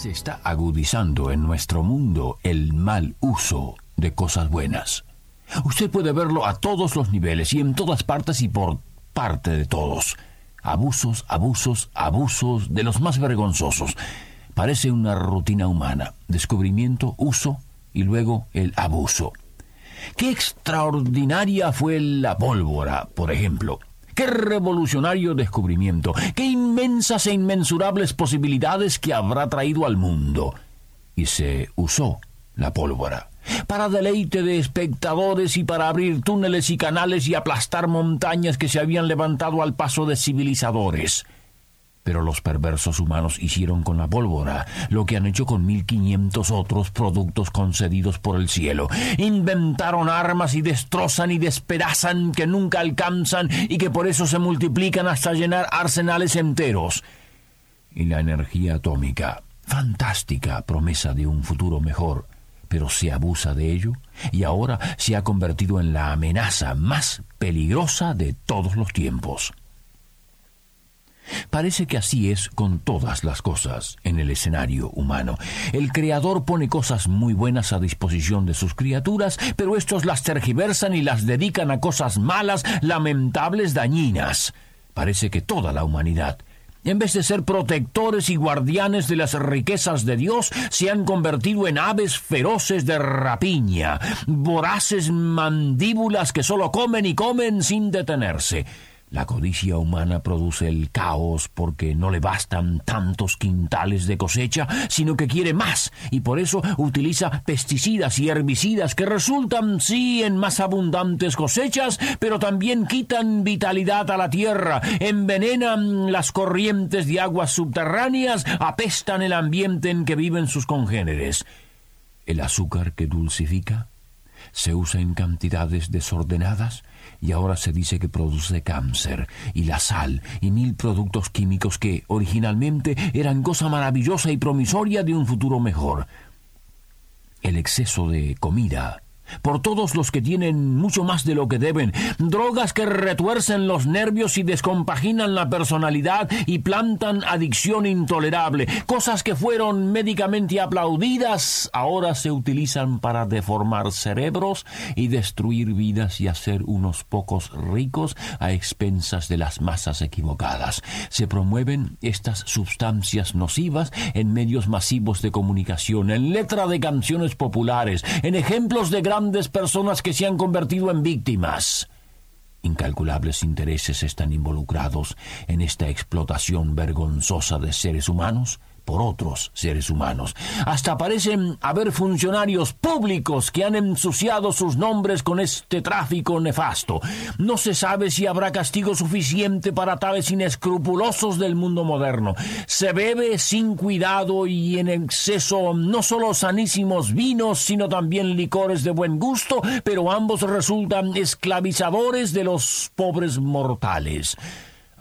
Se está agudizando en nuestro mundo el mal uso de cosas buenas. Usted puede verlo a todos los niveles y en todas partes y por parte de todos. Abusos, abusos, abusos de los más vergonzosos. Parece una rutina humana. Descubrimiento, uso y luego el abuso. Qué extraordinaria fue la pólvora, por ejemplo. Qué revolucionario descubrimiento, qué inmensas e inmensurables posibilidades que habrá traído al mundo. Y se usó la pólvora para deleite de espectadores y para abrir túneles y canales y aplastar montañas que se habían levantado al paso de civilizadores. Pero los perversos humanos hicieron con la pólvora lo que han hecho con mil quinientos otros productos concedidos por el cielo. Inventaron armas y destrozan y despedazan que nunca alcanzan y que por eso se multiplican hasta llenar arsenales enteros. Y la energía atómica, fantástica promesa de un futuro mejor, pero se abusa de ello y ahora se ha convertido en la amenaza más peligrosa de todos los tiempos. Parece que así es con todas las cosas en el escenario humano. El Creador pone cosas muy buenas a disposición de sus criaturas, pero estos las tergiversan y las dedican a cosas malas, lamentables, dañinas. Parece que toda la humanidad, en vez de ser protectores y guardianes de las riquezas de Dios, se han convertido en aves feroces de rapiña, voraces mandíbulas que solo comen y comen sin detenerse. La codicia humana produce el caos porque no le bastan tantos quintales de cosecha, sino que quiere más y por eso utiliza pesticidas y herbicidas que resultan sí en más abundantes cosechas, pero también quitan vitalidad a la tierra, envenenan las corrientes de aguas subterráneas, apestan el ambiente en que viven sus congéneres. El azúcar que dulcifica se usa en cantidades desordenadas y ahora se dice que produce cáncer, y la sal, y mil productos químicos que originalmente eran cosa maravillosa y promisoria de un futuro mejor. El exceso de comida por todos los que tienen mucho más de lo que deben, drogas que retuercen los nervios y descompaginan la personalidad y plantan adicción intolerable, cosas que fueron médicamente aplaudidas, ahora se utilizan para deformar cerebros y destruir vidas y hacer unos pocos ricos a expensas de las masas equivocadas. Se promueven estas sustancias nocivas en medios masivos de comunicación, en letra de canciones populares, en ejemplos de gran personas que se han convertido en víctimas. Incalculables intereses están involucrados en esta explotación vergonzosa de seres humanos por otros seres humanos. Hasta parecen haber funcionarios públicos que han ensuciado sus nombres con este tráfico nefasto. No se sabe si habrá castigo suficiente para tales inescrupulosos del mundo moderno. Se bebe sin cuidado y en exceso no solo sanísimos vinos, sino también licores de buen gusto, pero ambos resultan esclavizadores de los pobres mortales.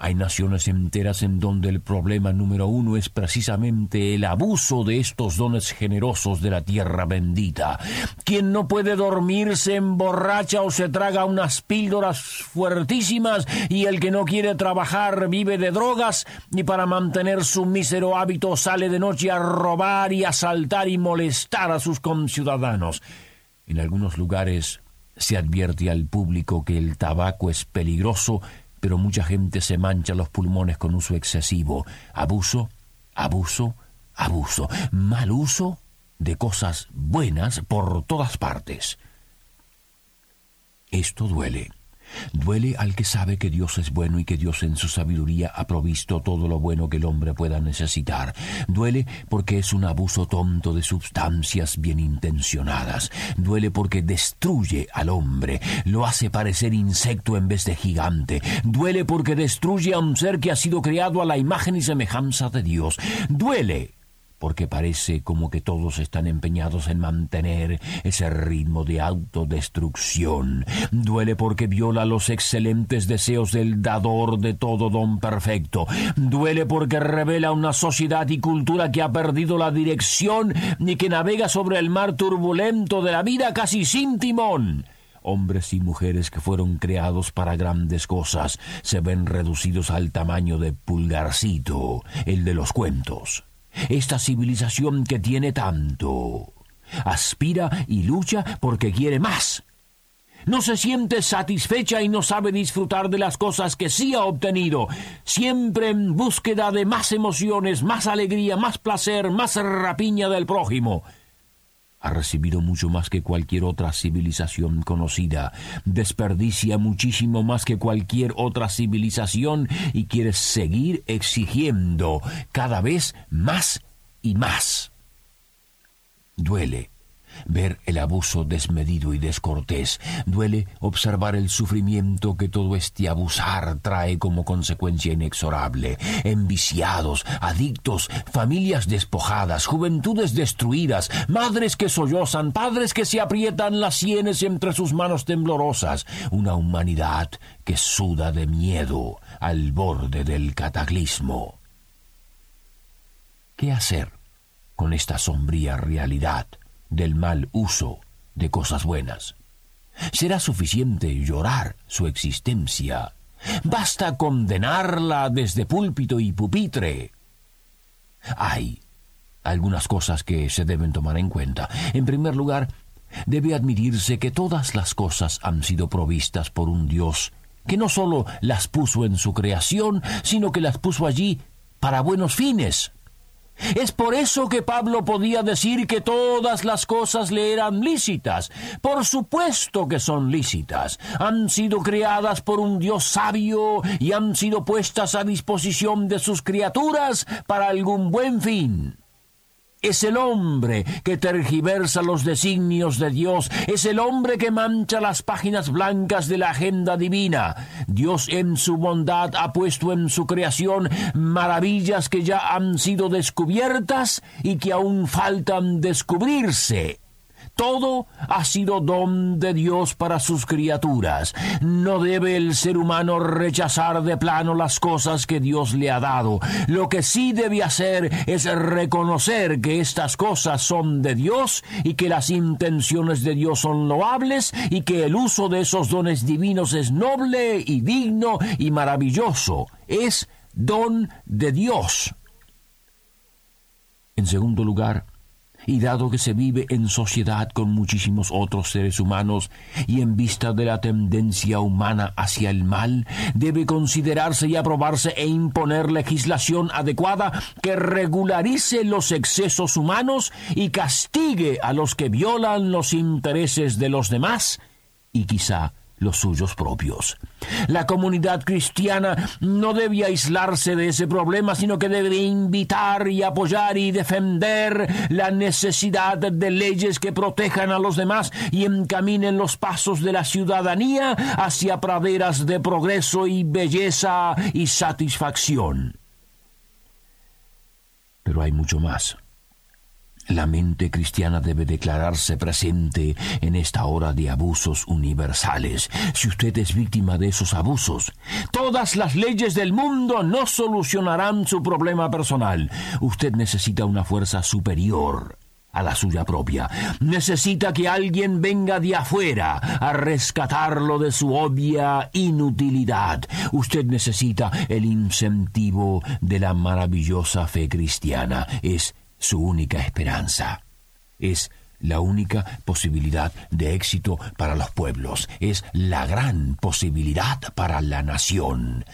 Hay naciones enteras en donde el problema número uno es precisamente el abuso de estos dones generosos de la tierra bendita. Quien no puede dormir se emborracha o se traga unas píldoras fuertísimas y el que no quiere trabajar vive de drogas y para mantener su mísero hábito sale de noche a robar y asaltar y molestar a sus conciudadanos. En algunos lugares se advierte al público que el tabaco es peligroso pero mucha gente se mancha los pulmones con uso excesivo. Abuso, abuso, abuso. Mal uso de cosas buenas por todas partes. Esto duele. Duele al que sabe que Dios es bueno y que Dios en su sabiduría ha provisto todo lo bueno que el hombre pueda necesitar. Duele porque es un abuso tonto de sustancias bien intencionadas. Duele porque destruye al hombre, lo hace parecer insecto en vez de gigante. Duele porque destruye a un ser que ha sido creado a la imagen y semejanza de Dios. Duele porque parece como que todos están empeñados en mantener ese ritmo de autodestrucción. Duele porque viola los excelentes deseos del dador de todo don perfecto. Duele porque revela una sociedad y cultura que ha perdido la dirección y que navega sobre el mar turbulento de la vida casi sin timón hombres y mujeres que fueron creados para grandes cosas se ven reducidos al tamaño de pulgarcito, el de los cuentos. Esta civilización que tiene tanto. Aspira y lucha porque quiere más. No se siente satisfecha y no sabe disfrutar de las cosas que sí ha obtenido, siempre en búsqueda de más emociones, más alegría, más placer, más rapiña del prójimo ha recibido mucho más que cualquier otra civilización conocida, desperdicia muchísimo más que cualquier otra civilización y quiere seguir exigiendo cada vez más y más. Duele ver el abuso desmedido y descortés. Duele observar el sufrimiento que todo este abusar trae como consecuencia inexorable. Enviciados, adictos, familias despojadas, juventudes destruidas, madres que sollozan, padres que se aprietan las sienes entre sus manos temblorosas, una humanidad que suda de miedo al borde del cataclismo. ¿Qué hacer con esta sombría realidad? Del mal uso de cosas buenas. Será suficiente llorar su existencia. Basta condenarla desde púlpito y pupitre. Hay algunas cosas que se deben tomar en cuenta. En primer lugar, debe admitirse que todas las cosas han sido provistas por un Dios que no sólo las puso en su creación, sino que las puso allí para buenos fines. Es por eso que Pablo podía decir que todas las cosas le eran lícitas. Por supuesto que son lícitas. Han sido creadas por un Dios sabio y han sido puestas a disposición de sus criaturas para algún buen fin. Es el hombre que tergiversa los designios de Dios, es el hombre que mancha las páginas blancas de la agenda divina. Dios en su bondad ha puesto en su creación maravillas que ya han sido descubiertas y que aún faltan descubrirse. Todo ha sido don de Dios para sus criaturas. No debe el ser humano rechazar de plano las cosas que Dios le ha dado. Lo que sí debe hacer es reconocer que estas cosas son de Dios y que las intenciones de Dios son loables y que el uso de esos dones divinos es noble y digno y maravilloso. Es don de Dios. En segundo lugar, y dado que se vive en sociedad con muchísimos otros seres humanos y en vista de la tendencia humana hacia el mal, debe considerarse y aprobarse e imponer legislación adecuada que regularice los excesos humanos y castigue a los que violan los intereses de los demás y quizá los suyos propios. La comunidad cristiana no debe aislarse de ese problema, sino que debe invitar y apoyar y defender la necesidad de leyes que protejan a los demás y encaminen los pasos de la ciudadanía hacia praderas de progreso y belleza y satisfacción. Pero hay mucho más. La mente cristiana debe declararse presente en esta hora de abusos universales. Si usted es víctima de esos abusos, todas las leyes del mundo no solucionarán su problema personal. Usted necesita una fuerza superior a la suya propia. Necesita que alguien venga de afuera a rescatarlo de su obvia inutilidad. Usted necesita el incentivo de la maravillosa fe cristiana. Es su única esperanza. Es la única posibilidad de éxito para los pueblos, es la gran posibilidad para la nación.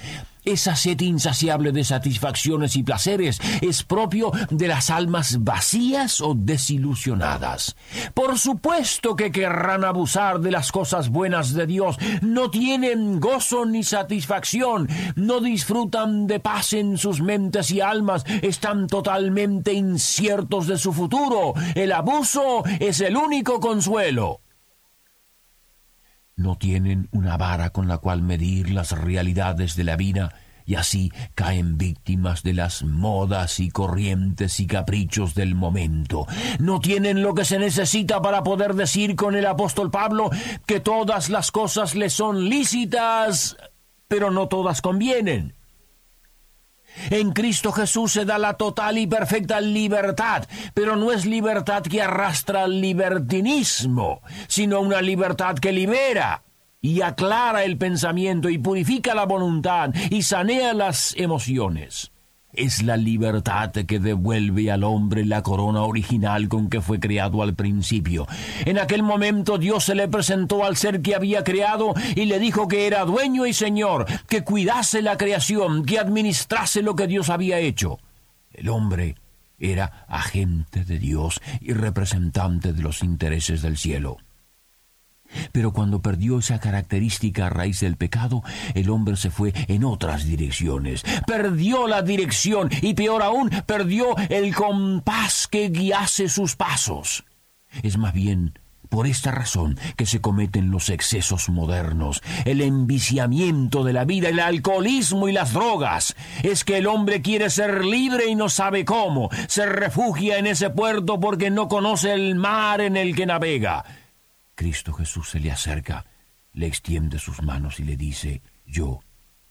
Esa sed insaciable de satisfacciones y placeres es propio de las almas vacías o desilusionadas. Por supuesto que querrán abusar de las cosas buenas de Dios. No tienen gozo ni satisfacción, no disfrutan de paz en sus mentes y almas, están totalmente inciertos de su futuro. El abuso es el único consuelo no tienen una vara con la cual medir las realidades de la vida y así caen víctimas de las modas y corrientes y caprichos del momento. No tienen lo que se necesita para poder decir con el apóstol Pablo que todas las cosas le son lícitas, pero no todas convienen. En Cristo Jesús se da la total y perfecta libertad, pero no es libertad que arrastra al libertinismo, sino una libertad que libera y aclara el pensamiento y purifica la voluntad y sanea las emociones. Es la libertad que devuelve al hombre la corona original con que fue creado al principio. En aquel momento Dios se le presentó al ser que había creado y le dijo que era dueño y señor, que cuidase la creación, que administrase lo que Dios había hecho. El hombre era agente de Dios y representante de los intereses del cielo. Pero cuando perdió esa característica a raíz del pecado, el hombre se fue en otras direcciones. Perdió la dirección y peor aún, perdió el compás que guiase sus pasos. Es más bien por esta razón que se cometen los excesos modernos, el enviciamiento de la vida, el alcoholismo y las drogas. Es que el hombre quiere ser libre y no sabe cómo. Se refugia en ese puerto porque no conoce el mar en el que navega. Cristo Jesús se le acerca, le extiende sus manos y le dice, yo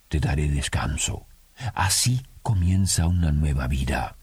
te daré descanso. Así comienza una nueva vida.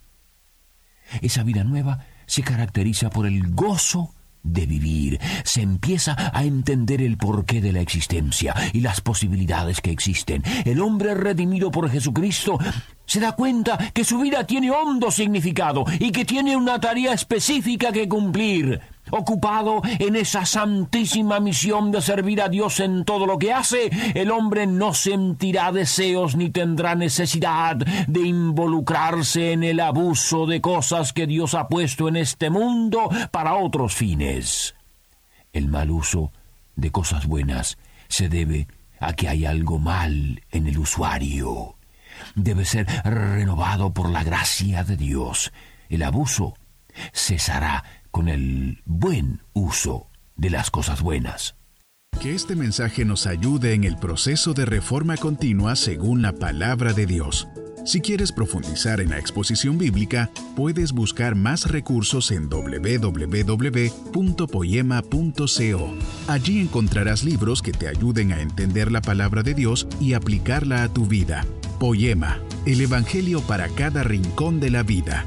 Esa vida nueva se caracteriza por el gozo de vivir. Se empieza a entender el porqué de la existencia y las posibilidades que existen. El hombre redimido por Jesucristo se da cuenta que su vida tiene hondo significado y que tiene una tarea específica que cumplir ocupado en esa santísima misión de servir a Dios en todo lo que hace, el hombre no sentirá deseos ni tendrá necesidad de involucrarse en el abuso de cosas que Dios ha puesto en este mundo para otros fines. El mal uso de cosas buenas se debe a que hay algo mal en el usuario. Debe ser renovado por la gracia de Dios. El abuso cesará con el buen uso de las cosas buenas. Que este mensaje nos ayude en el proceso de reforma continua según la palabra de Dios. Si quieres profundizar en la exposición bíblica, puedes buscar más recursos en www.poema.co. Allí encontrarás libros que te ayuden a entender la palabra de Dios y aplicarla a tu vida. Poema, el Evangelio para cada rincón de la vida.